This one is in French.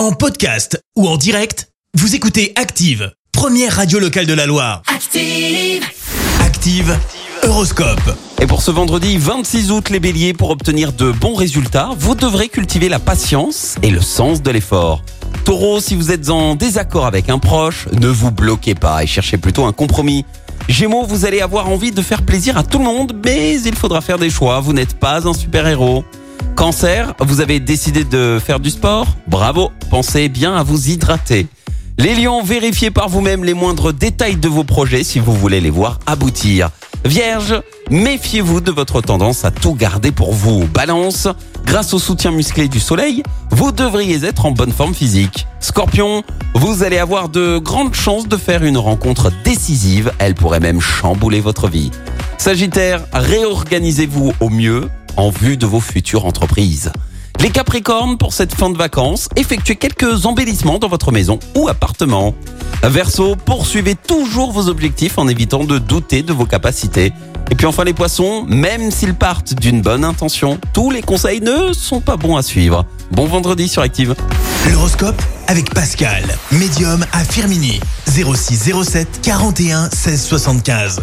En podcast ou en direct, vous écoutez Active, première radio locale de la Loire. Active. Active, Horoscope. Et pour ce vendredi 26 août, les béliers, pour obtenir de bons résultats, vous devrez cultiver la patience et le sens de l'effort. Taureau, si vous êtes en désaccord avec un proche, ne vous bloquez pas et cherchez plutôt un compromis. Gémeaux, vous allez avoir envie de faire plaisir à tout le monde, mais il faudra faire des choix, vous n'êtes pas un super-héros. Cancer, vous avez décidé de faire du sport Bravo, pensez bien à vous hydrater. Les lions, vérifiez par vous-même les moindres détails de vos projets si vous voulez les voir aboutir. Vierge, méfiez-vous de votre tendance à tout garder pour vous. Balance, grâce au soutien musclé du soleil, vous devriez être en bonne forme physique. Scorpion, vous allez avoir de grandes chances de faire une rencontre décisive, elle pourrait même chambouler votre vie. Sagittaire, réorganisez-vous au mieux en vue de vos futures entreprises. Les Capricornes, pour cette fin de vacances, effectuez quelques embellissements dans votre maison ou appartement. Verseau, poursuivez toujours vos objectifs en évitant de douter de vos capacités. Et puis enfin les poissons, même s'ils partent d'une bonne intention, tous les conseils ne sont pas bons à suivre. Bon vendredi sur Active. L'horoscope avec Pascal, médium à Firmini. 0607 41 16 75.